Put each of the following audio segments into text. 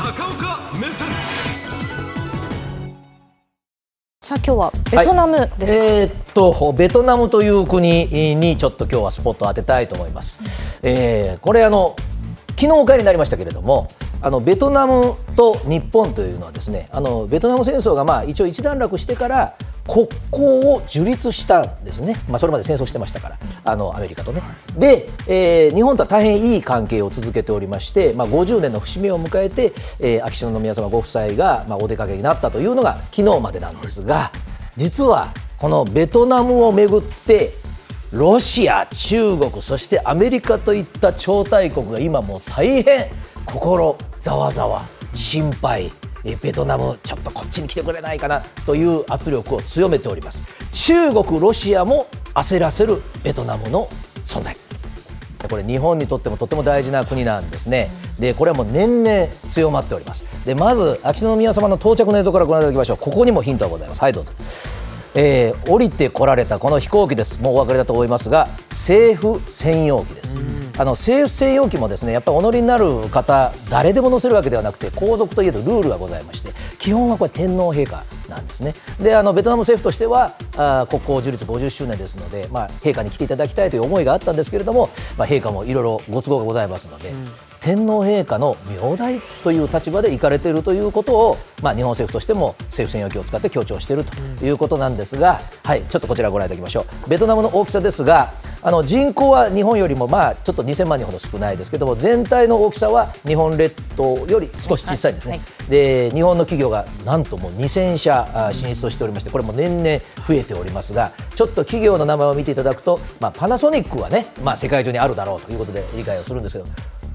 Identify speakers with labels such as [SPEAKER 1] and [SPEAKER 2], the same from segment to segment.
[SPEAKER 1] 高岡目線。
[SPEAKER 2] さあ今日はベトナムですか、
[SPEAKER 3] えーっとベトナムという国にちょっと今日はスポットを当てたいと思います。えーこれあの昨日お帰りになりましたけれどもあのベトナムと日本というのはですねあのベトナム戦争がまあ一応一段落してから国交を樹立したんですね、まあ、それまで戦争してましたからあのアメリカとね。で、えー日本とは大変いい関係を続けておりまして、まあ、50年の節目を迎えて、えー秋篠宮様ご夫妻が、まあ、お出かけになったというのが昨日までなんですが実はこのベトナムをめぐってロシア、中国、そしてアメリカといった超大国が今もう大変心ざわざわ、心配、ベトナムちょっとこっちに来てくれないかなという圧力を強めております。中国、ロシアも焦らせるベトナムの存在。これ日本にとってもとても大事な国なんですね。でこれはもう年々強まっております。でまず秋篠宮様の到着の映像からご覧いただきましょう。ここにもヒントがございます。はいどうぞ。えー降りてこられたこの飛行機です。もうお分かりだと思いますが政府専用機です。あの政府専用機もですねやっぱりお乗りになる方誰でも乗せるわけではなくて皇族といえどルールがございまして基本はこれ天皇陛下なんですね。であのベトナム政府としてはあ国交樹立50周年ですので、まあ、陛下に来ていただきたいという思いがあったんですけれども、まあ、陛下もいろいろご都合がございますので、天皇陛下の名代という立場で行かれているということを、まあ、日本政府としても政府専用機を使って強調しているということなんですが、はい、ちょっとこちらご覧いただきましょう。ベトナムの大きさですがあの人口は日本よりもまあちょっと2000万人ほど少ないですけども全体の大きさは日本列島より少し小さいんですね、で日本の企業がなんともう2000社あ進出をしておりましてこれも年々増えておりますがちょっと企業の名前を見ていただくと、まあ、パナソニックはね、まあ、世界中にあるだろうということで理解をするんですけど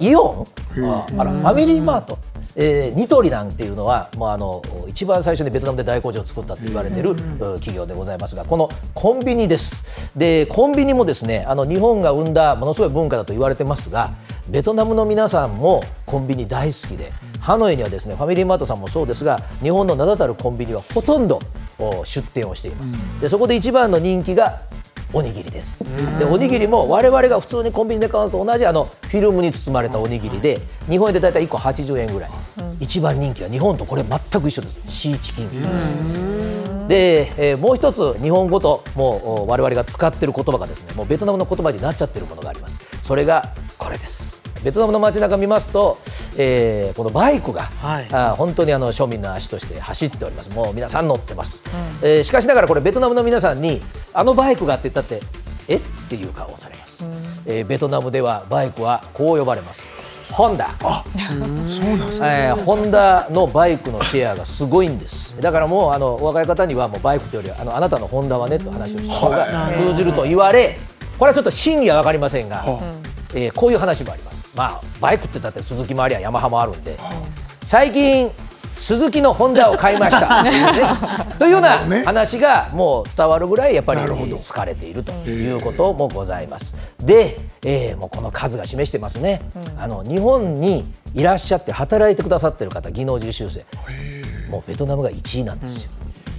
[SPEAKER 3] イオン？ああらファミリーマート、えーニトリなんていうのはもうあの一番最初にベトナムで大工場を作ったと言われている、うん企業でございますがこのコンビニです。でコンビニもですねあの日本が生んだものすごい文化だと言われてますがベトナムの皆さんもコンビニ大好きでハノイにはですねファミリーマートさんもそうですが日本の名だたるコンビニはほとんどお出店をしています。でそこで一番の人気がおにぎりです。でおにぎりも我々が普通にコンビニで買うのと同じあのフィルムに包まれたおにぎりで日本円でだいたい1個80円ぐらい、一番人気は日本とこれ全く一緒です。シーチキン。でえーもう一つ日本語ともうお我々が使っている言葉がですねもうベトナムの言葉になっちゃってるものがあります。それがこれです。ベトナムの街中見ますと、えーこのバイクが、
[SPEAKER 4] はい
[SPEAKER 3] あー本当にあの庶民の足として走っております。もう皆さん乗ってます。えーしかしながらこれベトナムの皆さんにあのバイクがって言ったってえ？っていう顔をされます。えーベトナムではバイクはこう呼ばれます。ホンダ。
[SPEAKER 5] そうなんですね。
[SPEAKER 3] えーホンダのバイクのシェアがすごいんですだからもうあのお若い方にはもうバイクというよりはあのあなたのホンダはねと話をした方が通じると言われこれはちょっと真偽は分かりませんが、えーこういう話もありますまあバイクってだって鈴木もありゃヤマハもあるんで最近鈴木のホンダを買いました。という,、ね、というような
[SPEAKER 5] ね。
[SPEAKER 3] 話がもう伝わるぐらいやっぱり好かれているということもございます。で、えーもうこの数が示してますね、あの日本にいらっしゃって働いてくださってる方技能実習生。もうベトナムが1位なんですよ。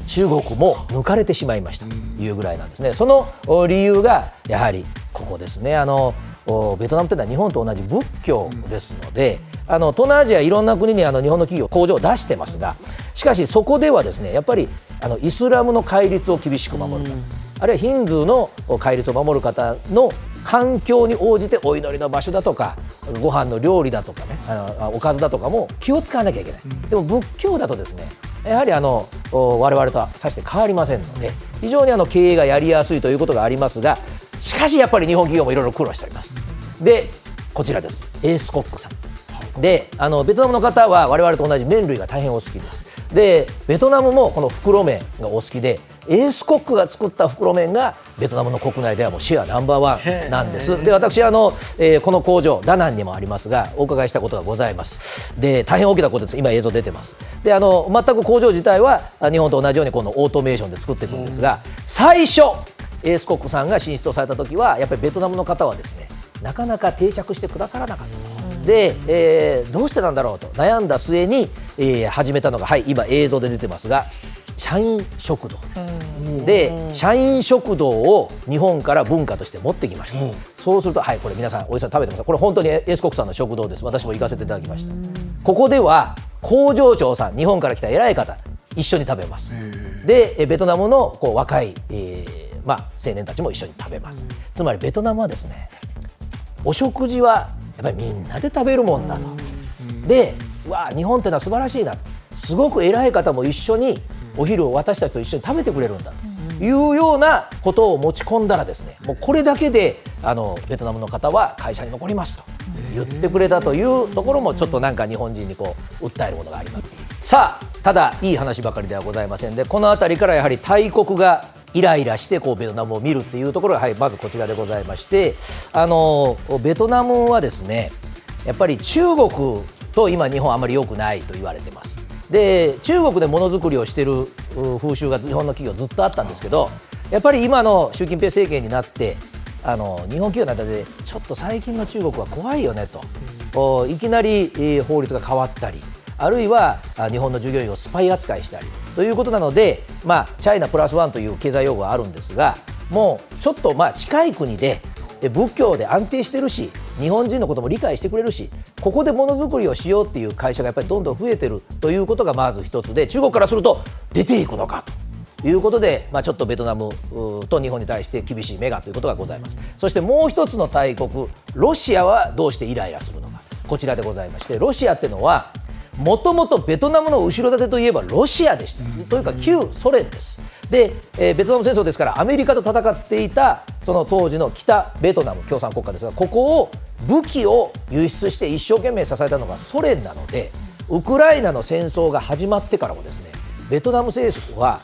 [SPEAKER 3] 中国も抜かれてしまいました。というぐらいなんですね。そのお理由がやはりここですね。あのおベトナムというのは日本と同じ仏教ですので、あの東南アジアいろんな国にあの日本の企業工場を出してますが、しかしそこではですねやっぱりあのイスラムの戒律を厳しく守るか、あるいはヒンズーの戒律を守る方の環境に応じてお祈りの場所だとかご飯の料理だとかねあのおかずだとかも気を使わなきゃいけない、でも仏教だとですねやはりあのお我々とはさして変わりませんので非常にあの経営がやりやすいということがありますがしかしやっぱり日本企業もいろいろ苦労しておりますでこちらです。エースコックさん。であのベトナムの方は我々と同じ麺類が大変お好きです。でベトナムもこの袋麺がお好きでエースコックが作った袋麺がベトナムの国内ではもうシェアナンバーワンなんです。で私あの、えーこの工場ダナンにもありますがお伺いしたことがございます。で大変大きなことです。今映像出てます。であの全く工場自体はあ日本と同じようにこのオートメーションで作っていくんですが最初エースコックさんが進出をされた時はやっぱりベトナムの方はですねなかなか定着してくださらなかった。で、えーどうしてなんだろうと。悩んだ末に、えー始めたのが、はい、今映像で出てますが社員食堂です。で社員食堂を日本から文化として持ってきました、そうするとはいこれ皆さんおじさん食べてますこれ本当にエースコックさんの食堂です。私も行かせていただきました。ここでは工場長さん日本から来た偉い方一緒に食べます。でベトナムのこう若い、えーまあ、青年たちも一緒に食べます。つまりベトナムはですねお食事はやっぱりみんなで食べるもんだと。でわ日本ってのは素晴らしいな。すごく偉い方も一緒にお昼を私たちと一緒に食べてくれるんだと。いうようなことを持ち込んだらですねもうこれだけであのベトナムの方は会社に残りますと。言ってくれたというところもちょっとなんか日本人にこう訴えるものがあります。さあただいい話ばかりではございませんでこの辺りからやはり大国がイライラしてこうベトナムを見るっていうところが、はい、まずこちらでございましてあのベトナムはですねやっぱり中国と今日本あまり良くないと言われてます。で中国でものづくりをしている風習が日本の企業ずっとあったんですけどやっぱり今の習近平政権になってあの日本企業の間でちょっと最近の中国は怖いよねと。いきなり法律が変わったりあるいは日本の従業員をスパイ扱いしたりということなので、まあ、チャイナプラスワンという経済用語があるんですがもうちょっとまあ近い国で仏教で安定してるし日本人のことも理解してくれるしここでものづくりをしようっていう会社がやっぱりどんどん増えてるということがまず一つで中国からすると出ていくのかということで、まあ、ちょっとベトナムと日本に対して厳しい目がということがございます。そしてもう一つの大国ロシアはどうしてイライラするのかこちらでございましてロシアってのはもともとベトナムの後ろ盾といえばロシアでした、というか旧ソ連です。で、えー、ベトナム戦争ですからアメリカと戦っていたその当時の北ベトナム共産国家ですがここを武器を輸出して一生懸命支えたのがソ連なのでウクライナの戦争が始まってからもですねベトナム政府は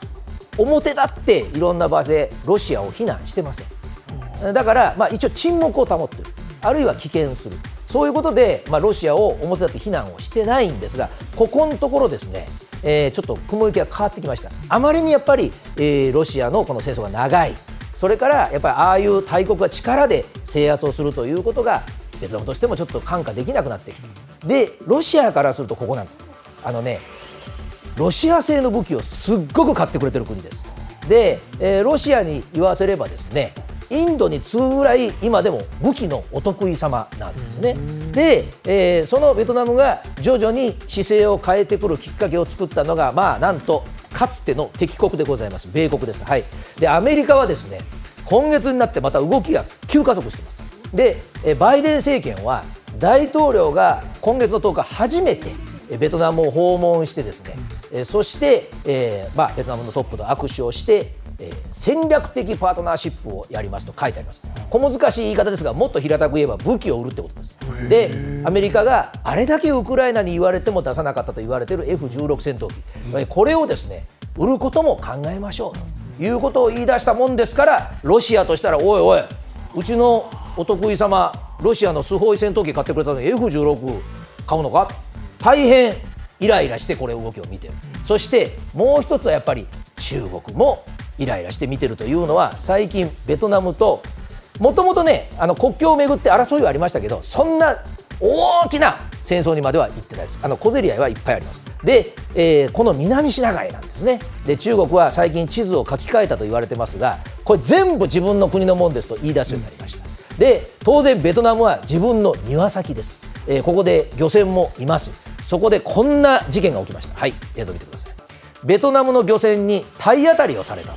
[SPEAKER 3] 表立っていろんな場所でロシアを非難してません。だから、まあ、一応沈黙を保っている。あるいは棄権するそういうことで、まあ、ロシアを表立って非難をしてないんですがここのところですね、えー、ちょっと雲行きが変わってきました。あまりにやっぱり、えー、ロシアのこの戦争が長い。それからやっぱりああいう大国が力で制圧をするということがベトナムとしてもちょっと看過できなくなってきた。でロシアからするとここなんです。あのねロシア製の武器をすっごく買ってくれてる国です。で、えー、ロシアに言わせればですねインドに次ぐぐらい今でも武器のお得意様なんですね。で、えー、そのベトナムが徐々に姿勢を変えてくるきっかけを作ったのが、まあ、なんとかつての敵国でございます、米国です。はい、でアメリカはですね今月になってまた動きが急加速しています。で、バイデン政権は大統領が今月の10日初めてベトナムを訪問してですね、そして、えーまあ、ベトナムのトップと握手をしてえー、戦略的パートナーシップをやりますと書いてあります。小難しい言い方ですがもっと平たく言えば武器を売るってことです。でアメリカがあれだけウクライナに言われても出さなかったと言われている F16 戦闘機、うん、これをですね売ることも考えましょうということを言い出したもんですからロシアとしたらおいおいうちのお得意様ロシアのスホイ戦闘機買ってくれたのに F16 買うのか？大変イライラしてこれ動きを見てる。そしてもう一つはやっぱり中国もイライラして見てるというのは最近ベトナムともともとねあの国境をめぐって争いはありましたけどそんな大きな戦争にまでは行ってないです。あの小競り合いはいっぱいあります。で、えー、この南シナ海なんですね。で中国は最近地図を書き換えたと言われてますがこれ全部自分の国のもんですと言い出すようになりました、で当然ベトナムは自分の庭先です、えー、ここで漁船もいます。そこでこんな事件が起きました。はい映像見てください。ベトナムの漁船に体当たりをされた。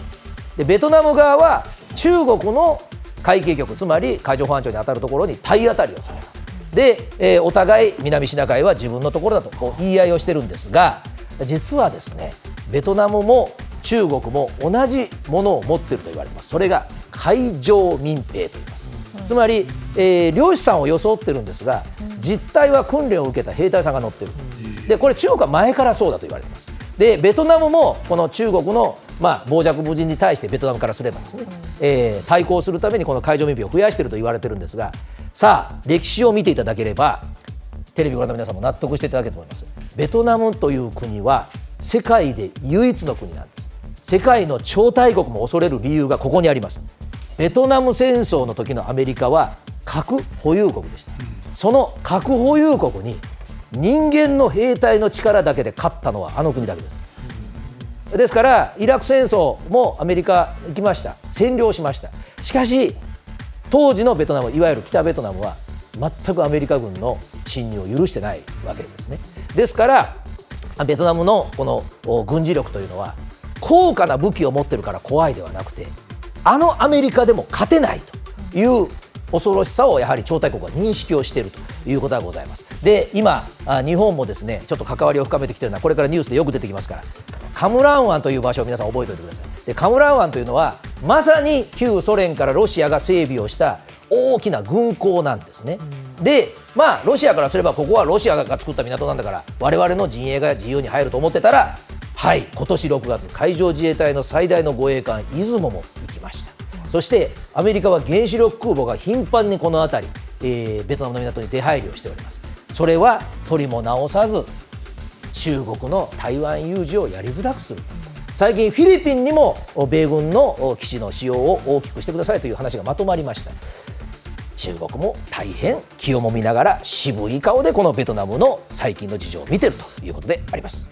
[SPEAKER 3] でベトナム側は中国の海警局つまり海上保安庁に当たるところに体当たりをされた。で、えー、お互い南シナ海は自分のところだとこう言い合いをしてるんですが実はですねベトナムも中国も同じものを持っていると言われてます。それが海上民兵と言います。つまり、えー、漁師さんを装ってるんですが実態は訓練を受けた兵隊さんが乗ってる。でこれ中国は前からそうだと言われてますでベトナムもこの中国のまあ、傍若無人に対してベトナムからすればですね、えー、対抗するためにこの海上民兵を増やしていると言われているんですがさあ歴史を見ていただければテレビご覧の皆さんも納得していただけると思います。ベトナムという国は世界で唯一の国なんです。世界の超大国も恐れる理由がここにあります。ベトナム戦争の時のアメリカは核保有国でした。その核保有国に人間の兵隊の力だけで勝ったのはあの国だけです。ですからイラク戦争もアメリカ行きました。占領しました。しかし当時のベトナムいわゆる北ベトナムは全くアメリカ軍の侵入を許してないわけですね。ですからベトナムのこの軍事力というのは高価な武器を持ってるから怖いではなくてあのアメリカでも勝てないという恐ろしさをやはり超大国は認識をしているということがございます。で今あ日本もですねちょっと関わりを深めてきているのはこれからニュースでよく出てきますからカムラン湾という場所を皆さん覚えておいてください。でカムラン湾というのはまさに旧ソ連からロシアが整備をした大きな軍港なんですね。でまあロシアからすればここはロシアが作った港なんだから我々の陣営が自由に入ると思ってたらはい今年6月海上自衛隊の最大の護衛艦出雲も行きました。そしてアメリカは原子力空母が頻繁にこの辺り、えー、ベトナムの港に出入りをしておりますそれは取りも直さず中国の台湾有事をやりづらくする。最近フィリピンにも米軍の基地の使用を大きくしてくださいという話がまとまりました。中国も大変気をもみながら渋い顔でこのベトナムの最近の事情を見ているということであります。